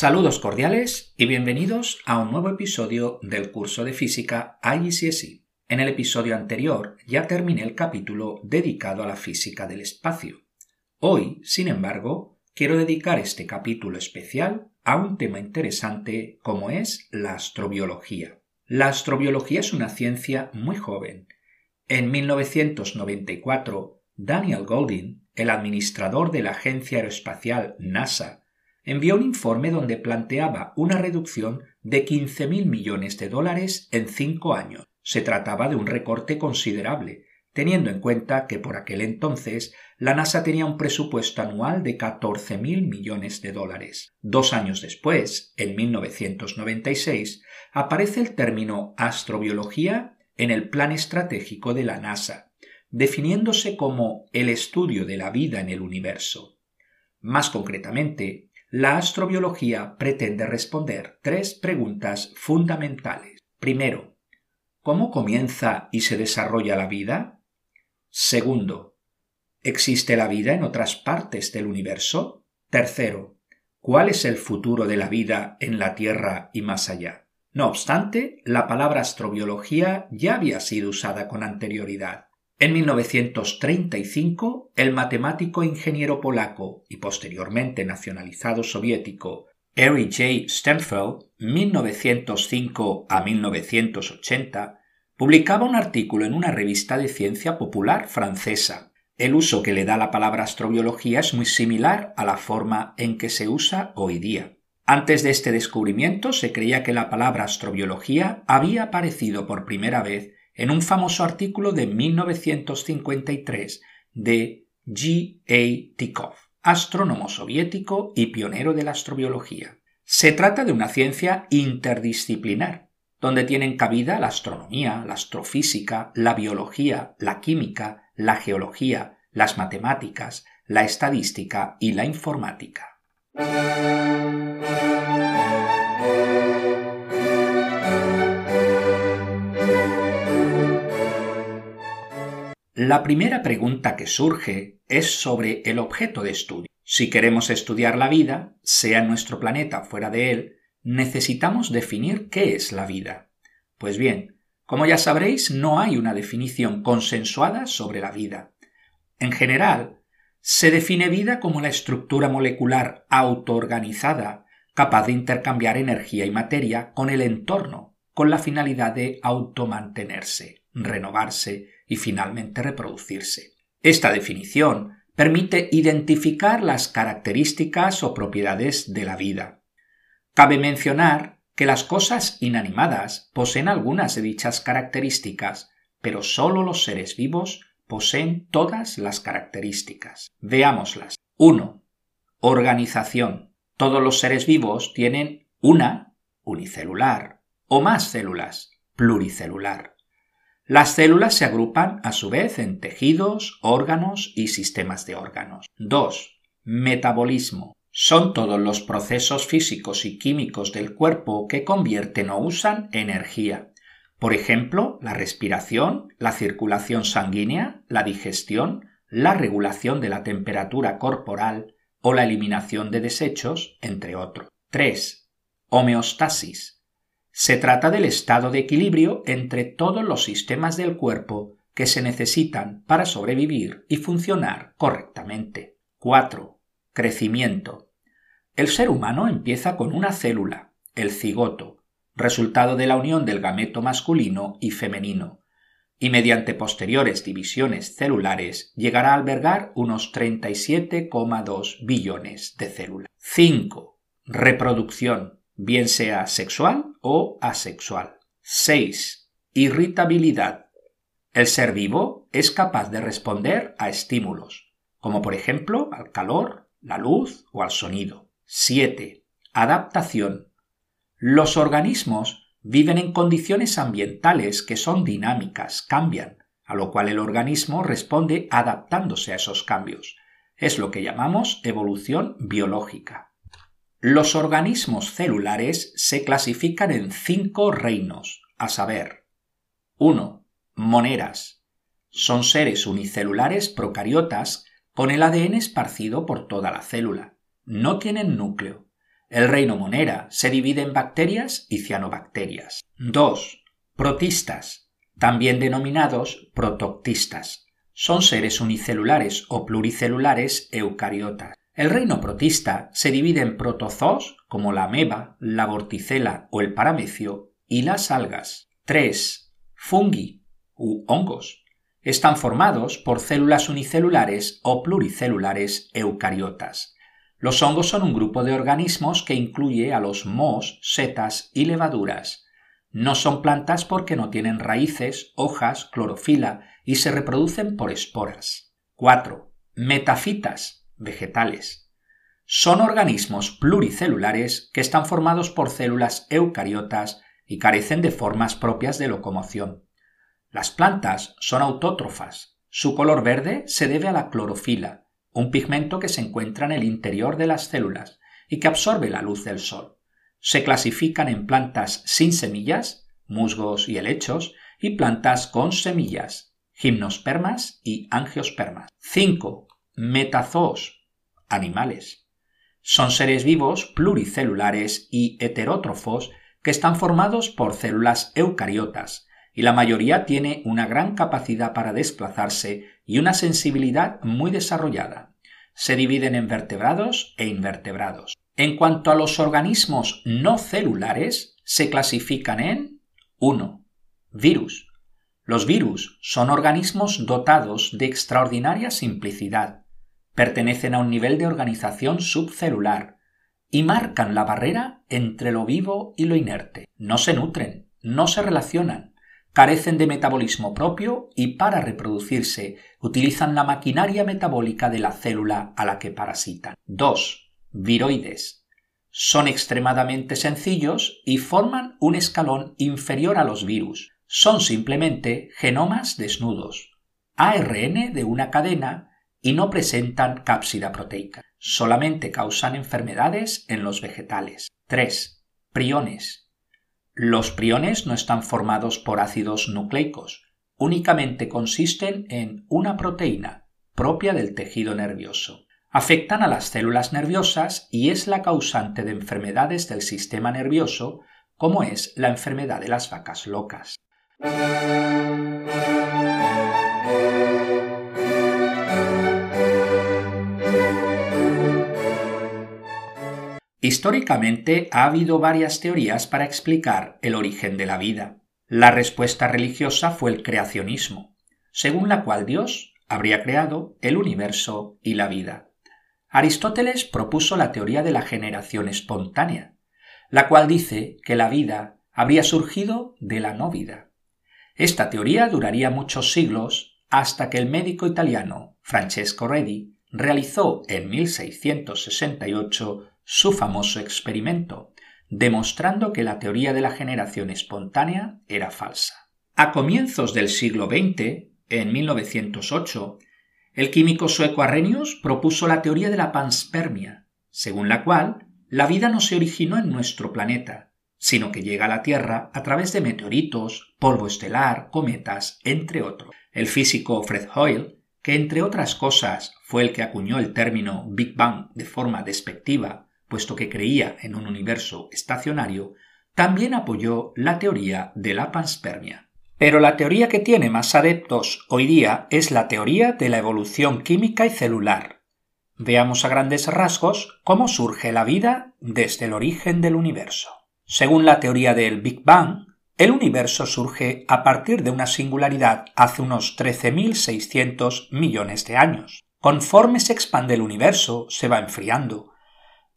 Saludos cordiales y bienvenidos a un nuevo episodio del curso de física IGCSE. En el episodio anterior ya terminé el capítulo dedicado a la física del espacio. Hoy, sin embargo, quiero dedicar este capítulo especial a un tema interesante como es la astrobiología. La astrobiología es una ciencia muy joven. En 1994, Daniel Goldin, el administrador de la agencia aeroespacial NASA, envió un informe donde planteaba una reducción de 15.000 millones de dólares en cinco años. Se trataba de un recorte considerable, teniendo en cuenta que por aquel entonces la NASA tenía un presupuesto anual de 14.000 millones de dólares. Dos años después, en 1996, aparece el término astrobiología en el plan estratégico de la NASA, definiéndose como el estudio de la vida en el universo. Más concretamente, la astrobiología pretende responder tres preguntas fundamentales. Primero, ¿cómo comienza y se desarrolla la vida? Segundo, ¿existe la vida en otras partes del universo? Tercero, ¿cuál es el futuro de la vida en la Tierra y más allá? No obstante, la palabra astrobiología ya había sido usada con anterioridad. En 1935, el matemático ingeniero polaco y posteriormente nacionalizado soviético Harry J. Sternfeld, 1905 a 1980, publicaba un artículo en una revista de ciencia popular francesa. El uso que le da la palabra astrobiología es muy similar a la forma en que se usa hoy día. Antes de este descubrimiento se creía que la palabra astrobiología había aparecido por primera vez en un famoso artículo de 1953 de G. A. Tikov, astrónomo soviético y pionero de la astrobiología. Se trata de una ciencia interdisciplinar, donde tienen cabida la astronomía, la astrofísica, la biología, la química, la geología, las matemáticas, la estadística y la informática. La primera pregunta que surge es sobre el objeto de estudio. Si queremos estudiar la vida, sea en nuestro planeta o fuera de él, necesitamos definir qué es la vida. Pues bien, como ya sabréis, no hay una definición consensuada sobre la vida. En general, se define vida como la estructura molecular autoorganizada capaz de intercambiar energía y materia con el entorno, con la finalidad de automantenerse, renovarse y finalmente reproducirse. Esta definición permite identificar las características o propiedades de la vida. Cabe mencionar que las cosas inanimadas poseen algunas de dichas características, pero solo los seres vivos poseen todas las características. Veámoslas. 1. Organización. Todos los seres vivos tienen una, unicelular, o más células, pluricelular. Las células se agrupan a su vez en tejidos, órganos y sistemas de órganos. 2. Metabolismo. Son todos los procesos físicos y químicos del cuerpo que convierten o usan energía. Por ejemplo, la respiración, la circulación sanguínea, la digestión, la regulación de la temperatura corporal o la eliminación de desechos, entre otros. 3. Homeostasis se trata del estado de equilibrio entre todos los sistemas del cuerpo que se necesitan para sobrevivir y funcionar correctamente. 4. Crecimiento. El ser humano empieza con una célula, el cigoto, resultado de la unión del gameto masculino y femenino, y mediante posteriores divisiones celulares llegará a albergar unos 37,2 billones de células. 5. Reproducción bien sea sexual o asexual. 6. Irritabilidad. El ser vivo es capaz de responder a estímulos, como por ejemplo al calor, la luz o al sonido. 7. Adaptación. Los organismos viven en condiciones ambientales que son dinámicas, cambian, a lo cual el organismo responde adaptándose a esos cambios. Es lo que llamamos evolución biológica. Los organismos celulares se clasifican en cinco reinos, a saber 1. Moneras. Son seres unicelulares procariotas con el ADN esparcido por toda la célula. No tienen núcleo. El reino Monera se divide en bacterias y cianobacterias. 2. Protistas, también denominados protoctistas. Son seres unicelulares o pluricelulares eucariotas. El reino protista se divide en protozoos, como la ameba, la vorticela o el paramecio, y las algas. 3. Fungi u hongos. Están formados por células unicelulares o pluricelulares eucariotas. Los hongos son un grupo de organismos que incluye a los mohos, setas y levaduras. No son plantas porque no tienen raíces, hojas, clorofila y se reproducen por esporas. 4. Metafitas, vegetales. Son organismos pluricelulares que están formados por células eucariotas y carecen de formas propias de locomoción. Las plantas son autótrofas. Su color verde se debe a la clorofila, un pigmento que se encuentra en el interior de las células y que absorbe la luz del sol. Se clasifican en plantas sin semillas, musgos y helechos, y plantas con semillas, gimnospermas y angiospermas. 5. Metazoos, animales. Son seres vivos pluricelulares y heterótrofos que están formados por células eucariotas, y la mayoría tiene una gran capacidad para desplazarse y una sensibilidad muy desarrollada. Se dividen en vertebrados e invertebrados. En cuanto a los organismos no celulares, se clasifican en 1. Virus. Los virus son organismos dotados de extraordinaria simplicidad, pertenecen a un nivel de organización subcelular, y marcan la barrera entre lo vivo y lo inerte. No se nutren, no se relacionan, carecen de metabolismo propio y para reproducirse utilizan la maquinaria metabólica de la célula a la que parasitan. 2. Viroides. Son extremadamente sencillos y forman un escalón inferior a los virus. Son simplemente genomas desnudos, ARN de una cadena y no presentan cápsida proteica solamente causan enfermedades en los vegetales. 3. Priones. Los priones no están formados por ácidos nucleicos, únicamente consisten en una proteína propia del tejido nervioso. Afectan a las células nerviosas y es la causante de enfermedades del sistema nervioso, como es la enfermedad de las vacas locas. Históricamente ha habido varias teorías para explicar el origen de la vida. La respuesta religiosa fue el creacionismo, según la cual Dios habría creado el universo y la vida. Aristóteles propuso la teoría de la generación espontánea, la cual dice que la vida habría surgido de la no vida. Esta teoría duraría muchos siglos hasta que el médico italiano Francesco Redi realizó en 1668 su famoso experimento, demostrando que la teoría de la generación espontánea era falsa. A comienzos del siglo XX, en 1908, el químico sueco Arrhenius propuso la teoría de la panspermia, según la cual la vida no se originó en nuestro planeta, sino que llega a la Tierra a través de meteoritos, polvo estelar, cometas, entre otros. El físico Fred Hoyle, que entre otras cosas fue el que acuñó el término Big Bang de forma despectiva puesto que creía en un universo estacionario, también apoyó la teoría de la panspermia. Pero la teoría que tiene más adeptos hoy día es la teoría de la evolución química y celular. Veamos a grandes rasgos cómo surge la vida desde el origen del universo. Según la teoría del Big Bang, el universo surge a partir de una singularidad hace unos 13.600 millones de años. Conforme se expande el universo, se va enfriando,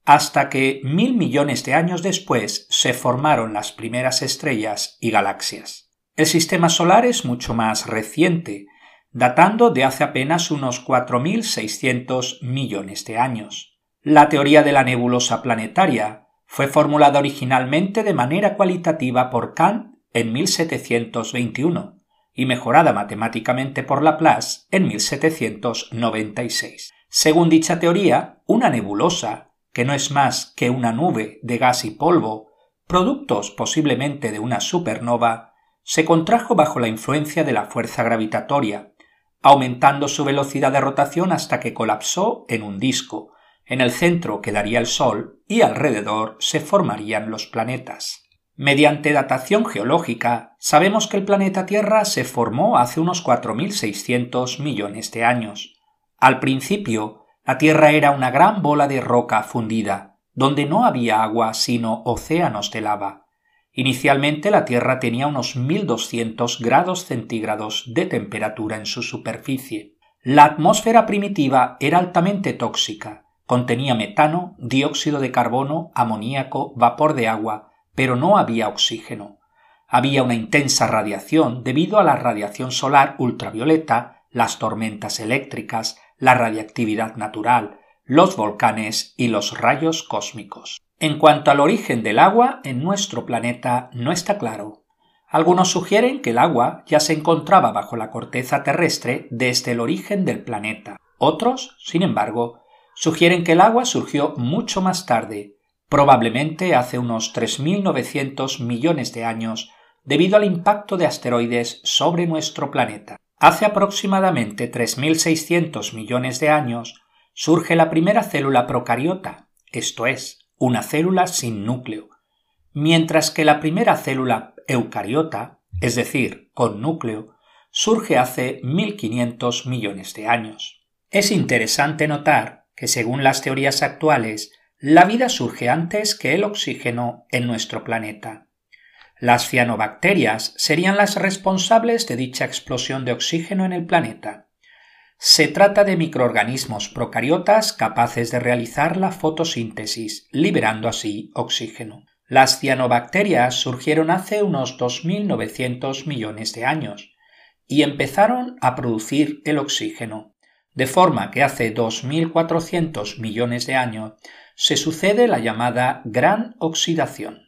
hasta que mil millones de años después se formaron las primeras estrellas y galaxias. El sistema solar es mucho más reciente, datando de hace apenas unos 4.600 millones de años. La teoría de la nebulosa planetaria fue formulada originalmente de manera cualitativa por Kant en 1721 y mejorada matemáticamente por Laplace en 1796. Según dicha teoría, una nebulosa que no es más que una nube de gas y polvo, productos posiblemente de una supernova, se contrajo bajo la influencia de la fuerza gravitatoria, aumentando su velocidad de rotación hasta que colapsó en un disco, En el centro quedaría el Sol y alrededor se formarían los planetas. Mediante datación geológica, sabemos que el planeta Tierra se formó hace unos 4.600 millones de años. Al principio, la Tierra era una gran bola de roca fundida, donde no había agua sino océanos de lava. Inicialmente la Tierra tenía unos 1200 grados centígrados de temperatura en su superficie. La atmósfera primitiva era altamente tóxica, contenía metano, dióxido de carbono, amoníaco, vapor de agua, pero no había oxígeno. Había una intensa radiación debido a la radiación solar ultravioleta, las tormentas eléctricas, la radiactividad natural, los volcanes y los rayos cósmicos. En cuanto al origen del agua en nuestro planeta no está claro. Algunos sugieren que el agua ya se encontraba bajo la corteza terrestre desde el origen del planeta. Otros, sin embargo, sugieren que el agua surgió mucho más tarde, probablemente hace unos 3.900 millones de años, debido al impacto de asteroides sobre nuestro planeta. Hace aproximadamente 3.600 millones de años surge la primera célula procariota, esto es, una célula sin núcleo, mientras que la primera célula eucariota, es decir, con núcleo, surge hace 1500 millones de años. Es interesante notar que según las teorías actuales, la vida surge antes que el oxígeno en nuestro planeta. Las cianobacterias serían las responsables de dicha explosión de oxígeno en el planeta. Se trata de microorganismos procariotas capaces de realizar la fotosíntesis, liberando así oxígeno. Las cianobacterias surgieron hace unos 2.900 millones de años y empezaron a producir el oxígeno, de forma que hace 2.400 millones de años se sucede la llamada gran oxidación.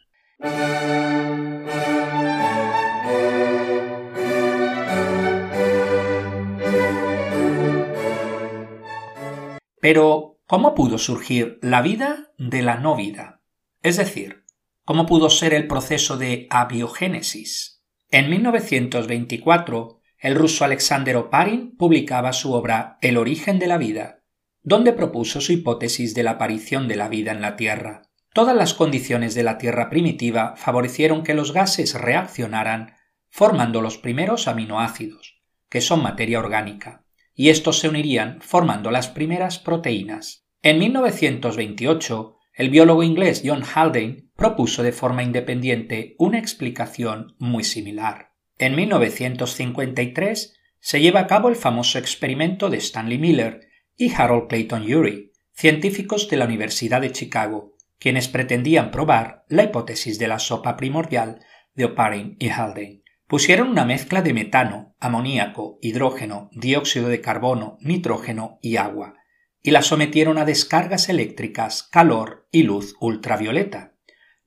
Pero, ¿cómo pudo surgir la vida de la no vida? Es decir, ¿cómo pudo ser el proceso de abiogénesis? En 1924, el ruso Alexander Oparin publicaba su obra El origen de la vida, donde propuso su hipótesis de la aparición de la vida en la Tierra. Todas las condiciones de la Tierra primitiva favorecieron que los gases reaccionaran formando los primeros aminoácidos, que son materia orgánica y estos se unirían formando las primeras proteínas. En 1928, el biólogo inglés John Haldane propuso de forma independiente una explicación muy similar. En 1953 se lleva a cabo el famoso experimento de Stanley Miller y Harold Clayton Urey, científicos de la Universidad de Chicago, quienes pretendían probar la hipótesis de la sopa primordial de Oparin y Haldane. Pusieron una mezcla de metano, amoníaco, hidrógeno, dióxido de carbono, nitrógeno y agua, y la sometieron a descargas eléctricas, calor y luz ultravioleta.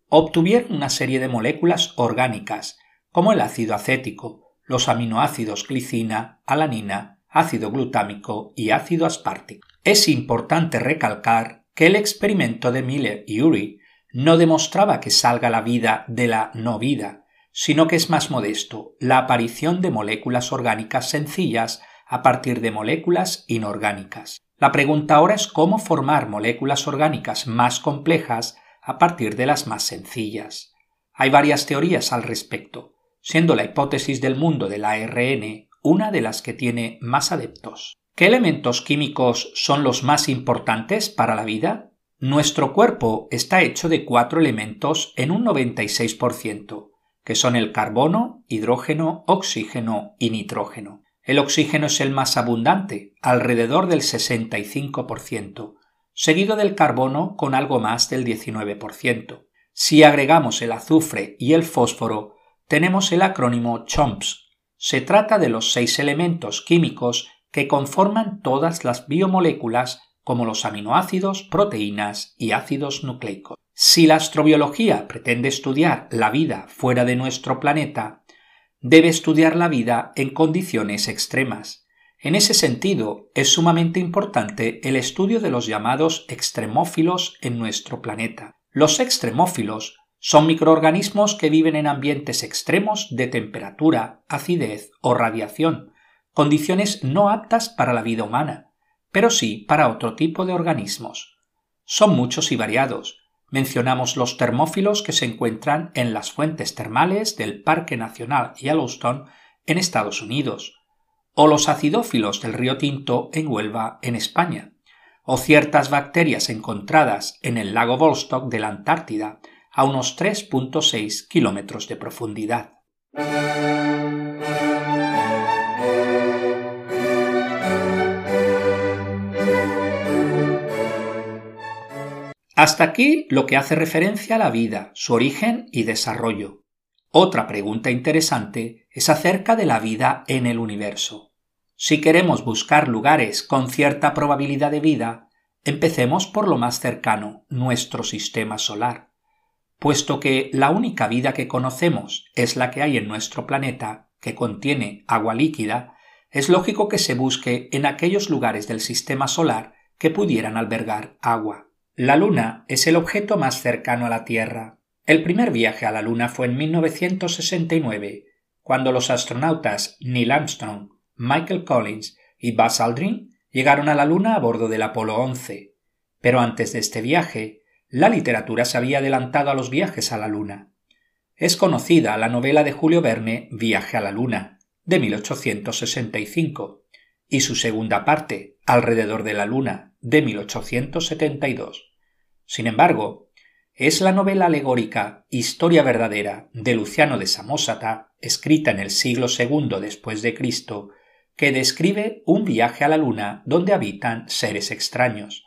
Obtuvieron una serie de moléculas orgánicas, como el ácido acético, los aminoácidos glicina, alanina, ácido glutámico y ácido aspartico. Es importante recalcar que el experimento de Miller y Urey no demostraba que salga la vida de la no vida, sino que es más modesto, la aparición de moléculas orgánicas sencillas a partir de moléculas inorgánicas. La pregunta ahora es cómo formar moléculas orgánicas más complejas a partir de las más sencillas. Hay varias teorías al respecto, siendo la hipótesis del mundo del ARN una de las que tiene más adeptos. ¿Qué elementos químicos son los más importantes para la vida? Nuestro cuerpo está hecho de cuatro elementos en un 96%, que son el carbono, hidrógeno, oxígeno y nitrógeno. El oxígeno es el más abundante, alrededor del 65%, seguido del carbono con algo más del 19%. Si agregamos el azufre y el fósforo, tenemos el acrónimo CHOMPS. Se trata de los seis elementos químicos que conforman todas las biomoléculas como los aminoácidos, proteínas y ácidos nucleicos. Si la astrobiología pretende estudiar la vida fuera de nuestro planeta, debe estudiar la vida en condiciones extremas. En ese sentido, es sumamente importante el estudio de los llamados extremófilos en nuestro planeta. Los extremófilos son microorganismos que viven en ambientes extremos de temperatura, acidez o radiación, condiciones no aptas para la vida humana, pero sí para otro tipo de organismos. Son muchos y variados. Mencionamos los termófilos que se encuentran en las fuentes termales del Parque Nacional Yellowstone en Estados Unidos, o los acidófilos del río Tinto en Huelva, en España, o ciertas bacterias encontradas en el lago Volstock de la Antártida a unos 3.6 kilómetros de profundidad. Hasta aquí lo que hace referencia a la vida, su origen y desarrollo. Otra pregunta interesante es acerca de la vida en el universo. Si queremos buscar lugares con cierta probabilidad de vida, empecemos por lo más cercano, nuestro sistema solar. Puesto que la única vida que conocemos es la que hay en nuestro planeta, que contiene agua líquida, es lógico que se busque en aquellos lugares del sistema solar que pudieran albergar agua. La Luna es el objeto más cercano a la Tierra. El primer viaje a la Luna fue en 1969, cuando los astronautas Neil Armstrong, Michael Collins y Buzz Aldrin llegaron a la Luna a bordo del Apolo 11. Pero antes de este viaje, la literatura se había adelantado a los viajes a la Luna. Es conocida la novela de Julio Verne Viaje a la Luna, de 1865, y su segunda parte, Alrededor de la Luna, de 1872. Sin embargo, es la novela alegórica Historia verdadera de Luciano de Samosata, escrita en el siglo II después de Cristo, que describe un viaje a la luna donde habitan seres extraños.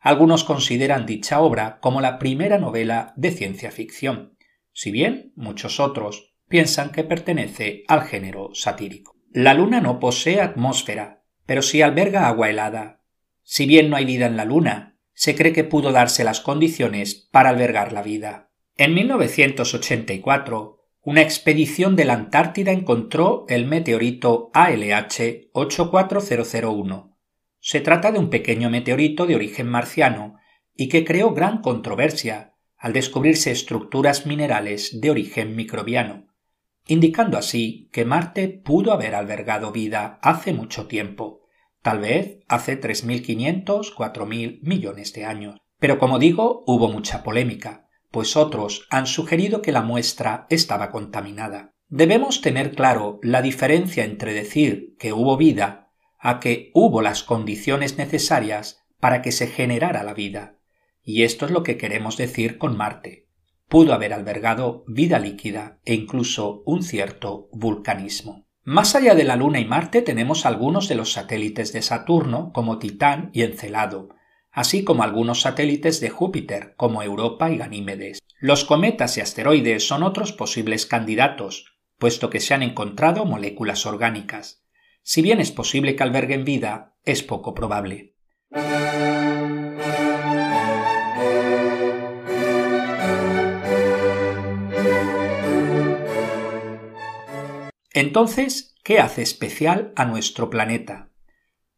Algunos consideran dicha obra como la primera novela de ciencia ficción, si bien muchos otros piensan que pertenece al género satírico. La luna no posee atmósfera, pero sí alberga agua helada. Si bien no hay vida en la luna, se cree que pudo darse las condiciones para albergar la vida. En 1984, una expedición de la Antártida encontró el meteorito ALH 84001. Se trata de un pequeño meteorito de origen marciano y que creó gran controversia al descubrirse estructuras minerales de origen microbiano, indicando así que Marte pudo haber albergado vida hace mucho tiempo, tal vez hace 3.500, 4.000 millones de años. Pero como digo, hubo mucha polémica, pues otros han sugerido que la muestra estaba contaminada. Debemos tener claro la diferencia entre decir que hubo vida a que hubo las condiciones necesarias para que se generara la vida. Y esto es lo que queremos decir con Marte. Pudo haber albergado vida líquida e incluso un cierto vulcanismo. Más allá de la Luna y Marte tenemos algunos de los satélites de Saturno, como Titán y Encelado, así como algunos satélites de Júpiter, como Europa y Ganímedes. Los cometas y asteroides son otros posibles candidatos, puesto que se han encontrado moléculas orgánicas. Si bien es posible que alberguen vida, es poco probable. Entonces, ¿qué hace especial a nuestro planeta?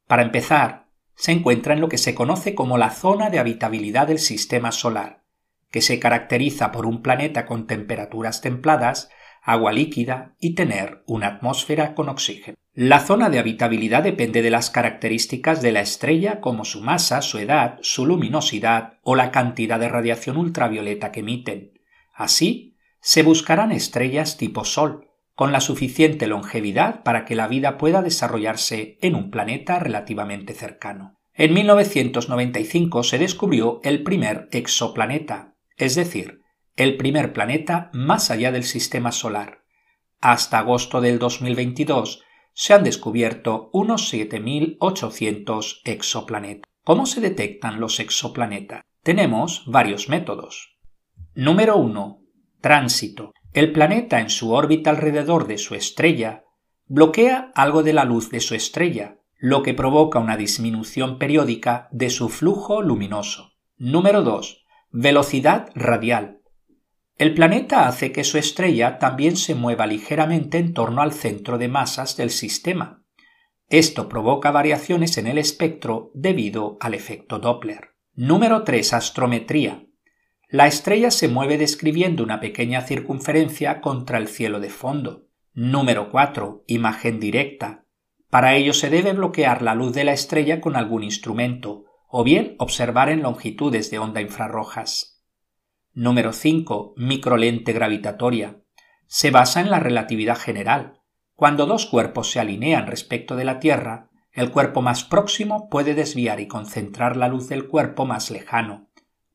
Para empezar, se encuentra en lo que se conoce como la zona de habitabilidad del sistema solar, que se caracteriza por un planeta con temperaturas templadas, agua líquida y tener una atmósfera con oxígeno. La zona de habitabilidad depende de las características de la estrella como su masa, su edad, su luminosidad o la cantidad de radiación ultravioleta que emiten. Así, se buscarán estrellas tipo Sol, con la suficiente longevidad para que la vida pueda desarrollarse en un planeta relativamente cercano. En 1995 se descubrió el primer exoplaneta, es decir, el primer planeta más allá del sistema solar. Hasta agosto del 2022 se han descubierto unos 7.800 exoplanetas. ¿Cómo se detectan los exoplanetas? Tenemos varios métodos. Número 1. Tránsito. El planeta en su órbita alrededor de su estrella bloquea algo de la luz de su estrella, lo que provoca una disminución periódica de su flujo luminoso. Número 2. Velocidad radial. El planeta hace que su estrella también se mueva ligeramente en torno al centro de masas del sistema. Esto provoca variaciones en el espectro debido al efecto Doppler. Número 3. Astrometría. La estrella se mueve describiendo una pequeña circunferencia contra el cielo de fondo. Número 4. Imagen directa. Para ello se debe bloquear la luz de la estrella con algún instrumento, o bien observar en longitudes de onda infrarrojas. Número 5. Microlente gravitatoria. Se basa en la relatividad general. Cuando dos cuerpos se alinean respecto de la Tierra, el cuerpo más próximo puede desviar y concentrar la luz del cuerpo más lejano,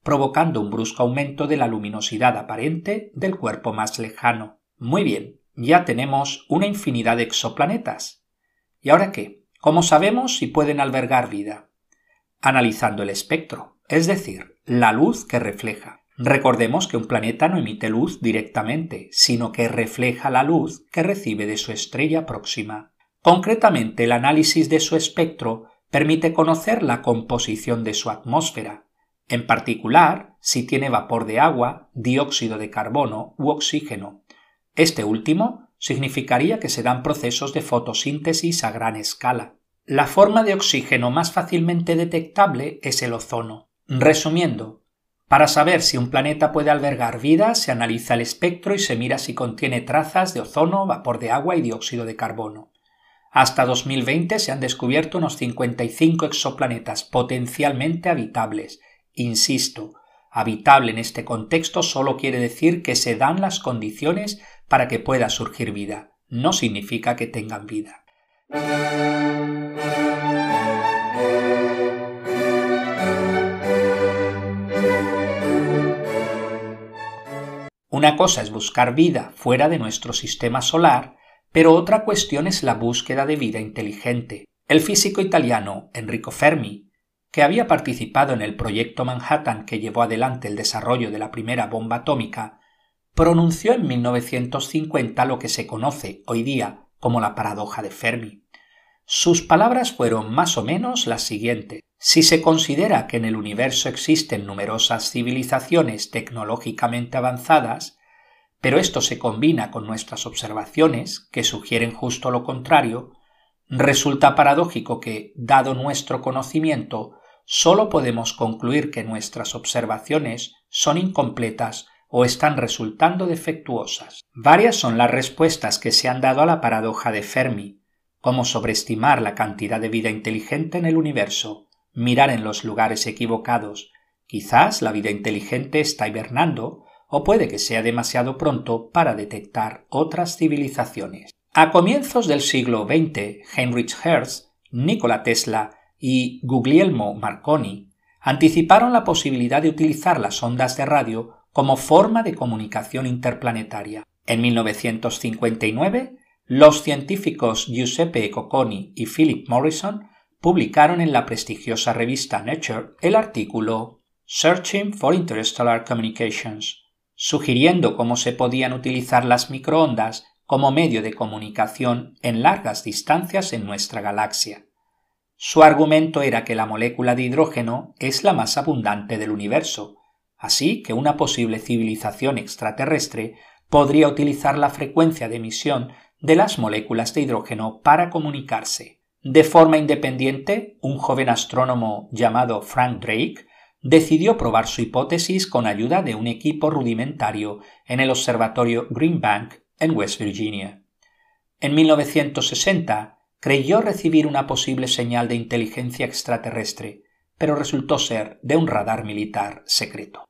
provocando un brusco aumento de la luminosidad aparente del cuerpo más lejano. Muy bien, ya tenemos una infinidad de exoplanetas. ¿Y ahora qué? ¿Cómo sabemos si pueden albergar vida? Analizando el espectro, es decir, la luz que refleja. Recordemos que un planeta no emite luz directamente, sino que refleja la luz que recibe de su estrella próxima. Concretamente, el análisis de su espectro permite conocer la composición de su atmósfera, en particular si tiene vapor de agua, dióxido de carbono u oxígeno. Este último significaría que se dan procesos de fotosíntesis a gran escala. La forma de oxígeno más fácilmente detectable es el ozono. Resumiendo, para saber si un planeta puede albergar vida, se analiza el espectro y se mira si contiene trazas de ozono, vapor de agua y dióxido de carbono. Hasta 2020 se han descubierto unos 55 exoplanetas potencialmente habitables. Insisto, habitable en este contexto solo quiere decir que se dan las condiciones para que pueda surgir vida. No significa que tengan vida. Una cosa es buscar vida fuera de nuestro sistema solar pero otra cuestión es la búsqueda de vida inteligente. El físico italiano Enrico Fermi, que había participado en el proyecto Manhattan que llevó adelante el desarrollo de la primera bomba atómica, pronunció en 1950 lo que se conoce hoy día como la paradoja de Fermi. Sus palabras fueron más o menos las siguientes. Si se considera que en el universo existen numerosas civilizaciones tecnológicamente avanzadas, pero esto se combina con nuestras observaciones, que sugieren justo lo contrario, resulta paradójico que, dado nuestro conocimiento, sólo podemos concluir que nuestras observaciones son incompletas o están resultando defectuosas. Varias son las respuestas que se han dado a la paradoja de Fermi, como sobreestimar la cantidad de vida inteligente en el universo, mirar en los lugares equivocados, quizás la vida inteligente está hibernando o puede que sea demasiado pronto para detectar otras civilizaciones. A comienzos del siglo XX, Heinrich Hertz, Nikola Tesla y Guglielmo Marconi anticiparon la posibilidad de utilizar las ondas de radio como forma de comunicación interplanetaria. En 1959, los científicos Giuseppe Cocconi y Philip Morrison publicaron en la prestigiosa revista Nature el artículo Searching for Interstellar Communications, sugiriendo cómo se podían utilizar las microondas como medio de comunicación en largas distancias en nuestra galaxia. Su argumento era que la molécula de hidrógeno es la más abundante del universo, así que una posible civilización extraterrestre podría utilizar la frecuencia de emisión de las moléculas de hidrógeno para comunicarse. De forma independiente, un joven astrónomo llamado Frank Drake decidió probar su hipótesis con ayuda de un equipo rudimentario en el observatorio Green Bank en West Virginia. En 1960 creyó recibir una posible señal de inteligencia extraterrestre, pero resultó ser de un radar militar secreto.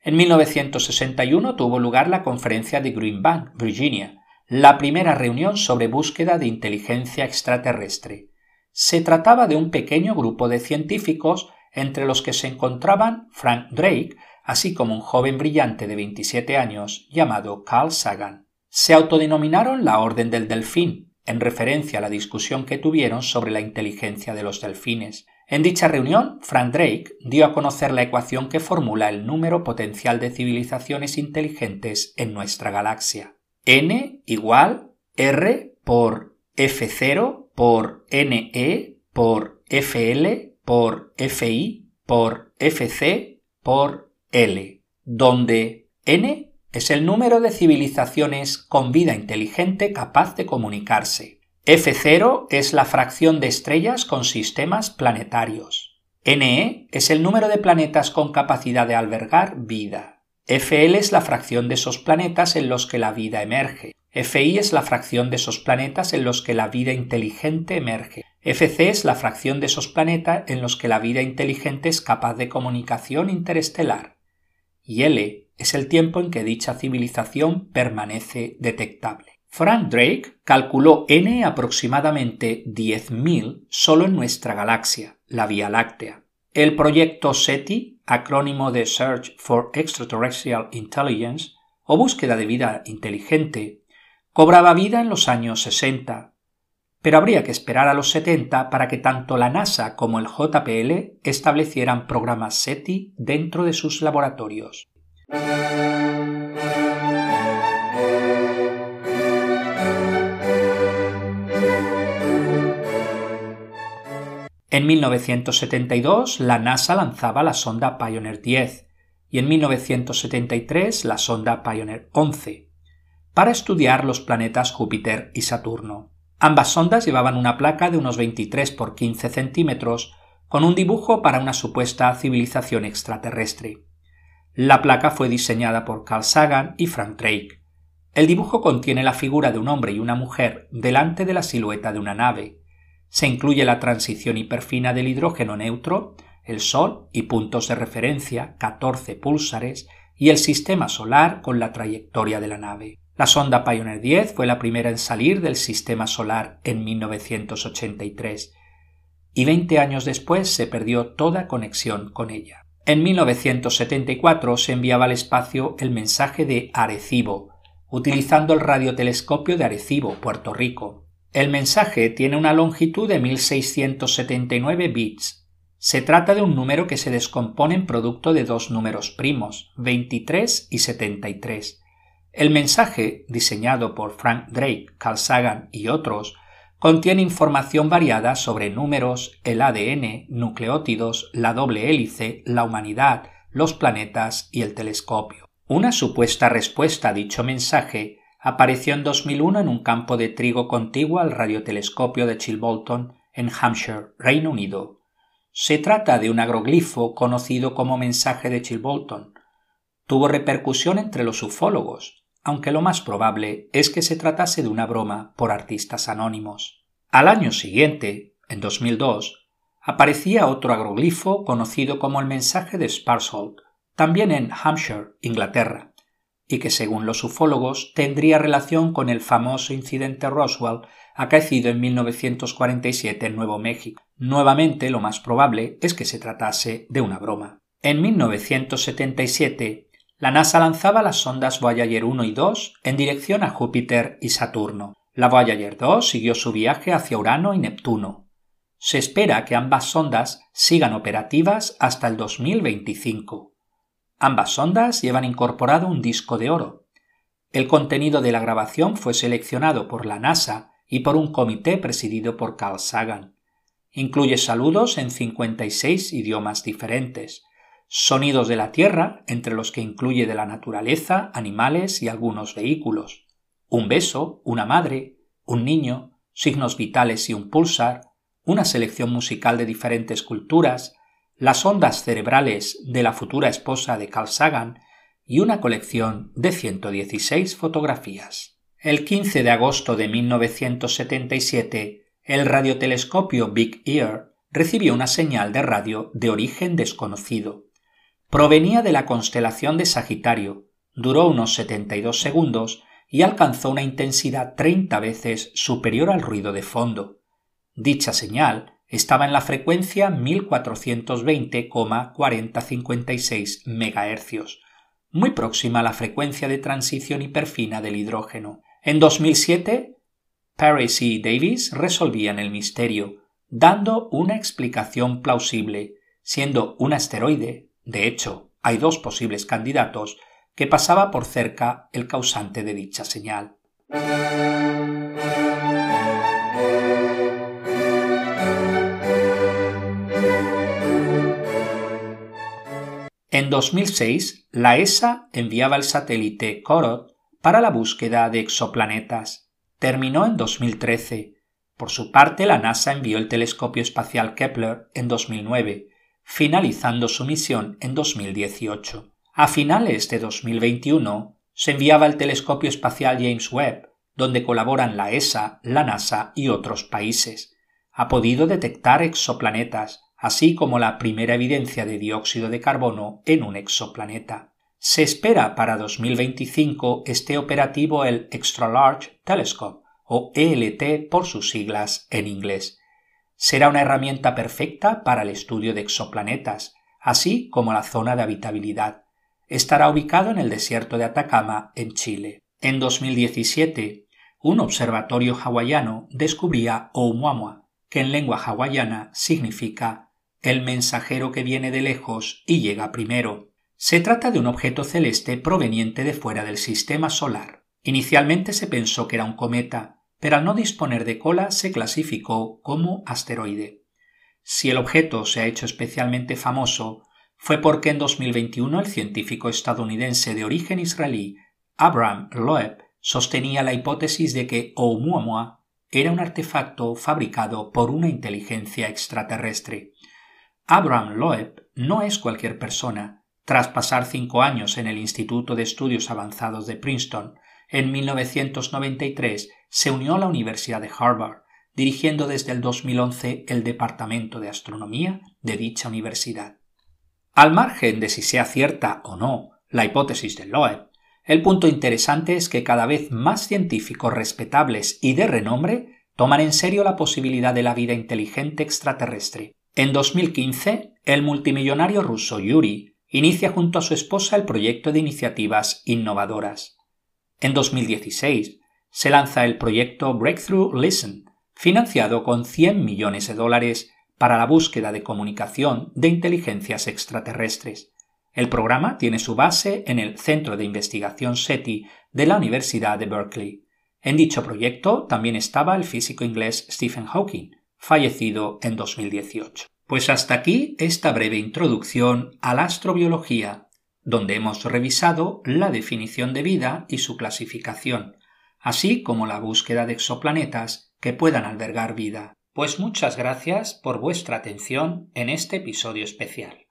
En 1961 tuvo lugar la conferencia de Green Bank, Virginia, la primera reunión sobre búsqueda de inteligencia extraterrestre. Se trataba de un pequeño grupo de científicos entre los que se encontraban Frank Drake, así como un joven brillante de 27 años llamado Carl Sagan. Se autodenominaron la Orden del Delfín, en referencia a la discusión que tuvieron sobre la inteligencia de los delfines. En dicha reunión, Frank Drake dio a conocer la ecuación que formula el número potencial de civilizaciones inteligentes en nuestra galaxia. n igual r por f0 por ne por fl por fi por fc por l, donde n es el número de civilizaciones con vida inteligente capaz de comunicarse. F0 es la fracción de estrellas con sistemas planetarios. NE es el número de planetas con capacidad de albergar vida. FL es la fracción de esos planetas en los que la vida emerge. FI es la fracción de esos planetas en los que la vida inteligente emerge. FC es la fracción de esos planetas en los que la vida inteligente es capaz de comunicación interestelar. Y L es el tiempo en que dicha civilización permanece detectable. Frank Drake calculó n aproximadamente 10.000 solo en nuestra galaxia, la Vía Láctea. El proyecto SETI, acrónimo de Search for Extraterrestrial Intelligence, o búsqueda de vida inteligente, cobraba vida en los años 60, pero habría que esperar a los 70 para que tanto la NASA como el JPL establecieran programas SETI dentro de sus laboratorios. En 1972 la NASA lanzaba la sonda Pioneer 10 y en 1973 la sonda Pioneer 11 para estudiar los planetas Júpiter y Saturno. Ambas sondas llevaban una placa de unos 23 por 15 centímetros con un dibujo para una supuesta civilización extraterrestre. La placa fue diseñada por Carl Sagan y Frank Drake. El dibujo contiene la figura de un hombre y una mujer delante de la silueta de una nave, se incluye la transición hiperfina del hidrógeno neutro, el Sol y puntos de referencia, 14 púlsares, y el sistema solar con la trayectoria de la nave. La sonda Pioneer 10 fue la primera en salir del sistema solar en 1983 y 20 años después se perdió toda conexión con ella. En 1974 se enviaba al espacio el mensaje de Arecibo, utilizando el radiotelescopio de Arecibo, Puerto Rico, el mensaje tiene una longitud de 1679 bits. Se trata de un número que se descompone en producto de dos números primos, 23 y 73. El mensaje, diseñado por Frank Drake, Carl Sagan y otros, contiene información variada sobre números, el ADN, nucleótidos, la doble hélice, la humanidad, los planetas y el telescopio. Una supuesta respuesta a dicho mensaje apareció en 2001 en un campo de trigo contiguo al radiotelescopio de Chilbolton, en Hampshire, Reino Unido. Se trata de un agroglifo conocido como mensaje de Chilbolton. Tuvo repercusión entre los ufólogos, aunque lo más probable es que se tratase de una broma por artistas anónimos. Al año siguiente, en 2002, aparecía otro agroglifo conocido como el mensaje de Sparsholt, también en Hampshire, Inglaterra y que según los ufólogos tendría relación con el famoso incidente Roswell acaecido en 1947 en Nuevo México. Nuevamente, lo más probable es que se tratase de una broma. En 1977, la NASA lanzaba las sondas Voyager 1 y 2 en dirección a Júpiter y Saturno. La Voyager 2 siguió su viaje hacia Urano y Neptuno. Se espera que ambas sondas sigan operativas hasta el 2025. Ambas sondas llevan incorporado un disco de oro. El contenido de la grabación fue seleccionado por la NASA y por un comité presidido por Carl Sagan. Incluye saludos en 56 idiomas diferentes, sonidos de la Tierra, entre los que incluye de la naturaleza, animales y algunos vehículos, un beso, una madre, un niño, signos vitales y un pulsar, una selección musical de diferentes culturas, las ondas cerebrales de la futura esposa de Carl Sagan y una colección de 116 fotografías. El 15 de agosto de 1977, el radiotelescopio Big Ear recibió una señal de radio de origen desconocido. Provenía de la constelación de Sagitario, duró unos 72 segundos y alcanzó una intensidad 30 veces superior al ruido de fondo. Dicha señal estaba en la frecuencia 1420,4056 MHz, muy próxima a la frecuencia de transición hiperfina del hidrógeno. En 2007, Paris y Davis resolvían el misterio, dando una explicación plausible, siendo un asteroide, de hecho, hay dos posibles candidatos, que pasaba por cerca el causante de dicha señal. En 2006, la ESA enviaba el satélite Korot para la búsqueda de exoplanetas. Terminó en 2013. Por su parte, la NASA envió el telescopio espacial Kepler en 2009, finalizando su misión en 2018. A finales de 2021 se enviaba el telescopio espacial James Webb, donde colaboran la ESA, la NASA y otros países. Ha podido detectar exoplanetas, así como la primera evidencia de dióxido de carbono en un exoplaneta. Se espera para 2025 esté operativo el Extra Large Telescope, o ELT por sus siglas en inglés. Será una herramienta perfecta para el estudio de exoplanetas, así como la zona de habitabilidad. Estará ubicado en el desierto de Atacama, en Chile. En 2017, un observatorio hawaiano descubría Oumuamua, que en lengua hawaiana significa el mensajero que viene de lejos y llega primero. Se trata de un objeto celeste proveniente de fuera del sistema solar. Inicialmente se pensó que era un cometa, pero al no disponer de cola se clasificó como asteroide. Si el objeto se ha hecho especialmente famoso, fue porque en 2021 el científico estadounidense de origen israelí Abraham Loeb sostenía la hipótesis de que Oumuamua era un artefacto fabricado por una inteligencia extraterrestre. Abraham Loeb no es cualquier persona. Tras pasar cinco años en el Instituto de Estudios Avanzados de Princeton, en 1993 se unió a la Universidad de Harvard, dirigiendo desde el 2011 el Departamento de Astronomía de dicha universidad. Al margen de si sea cierta o no la hipótesis de Loeb, el punto interesante es que cada vez más científicos respetables y de renombre toman en serio la posibilidad de la vida inteligente extraterrestre. En 2015, el multimillonario ruso Yuri inicia junto a su esposa el proyecto de iniciativas innovadoras. En 2016 se lanza el proyecto Breakthrough Listen, financiado con 100 millones de dólares para la búsqueda de comunicación de inteligencias extraterrestres. El programa tiene su base en el Centro de Investigación SETI de la Universidad de Berkeley. En dicho proyecto también estaba el físico inglés Stephen Hawking, fallecido en 2018. Pues hasta aquí esta breve introducción a la astrobiología donde hemos revisado la definición de vida y su clasificación, así como la búsqueda de exoplanetas que puedan albergar vida. Pues muchas gracias por vuestra atención en este episodio especial.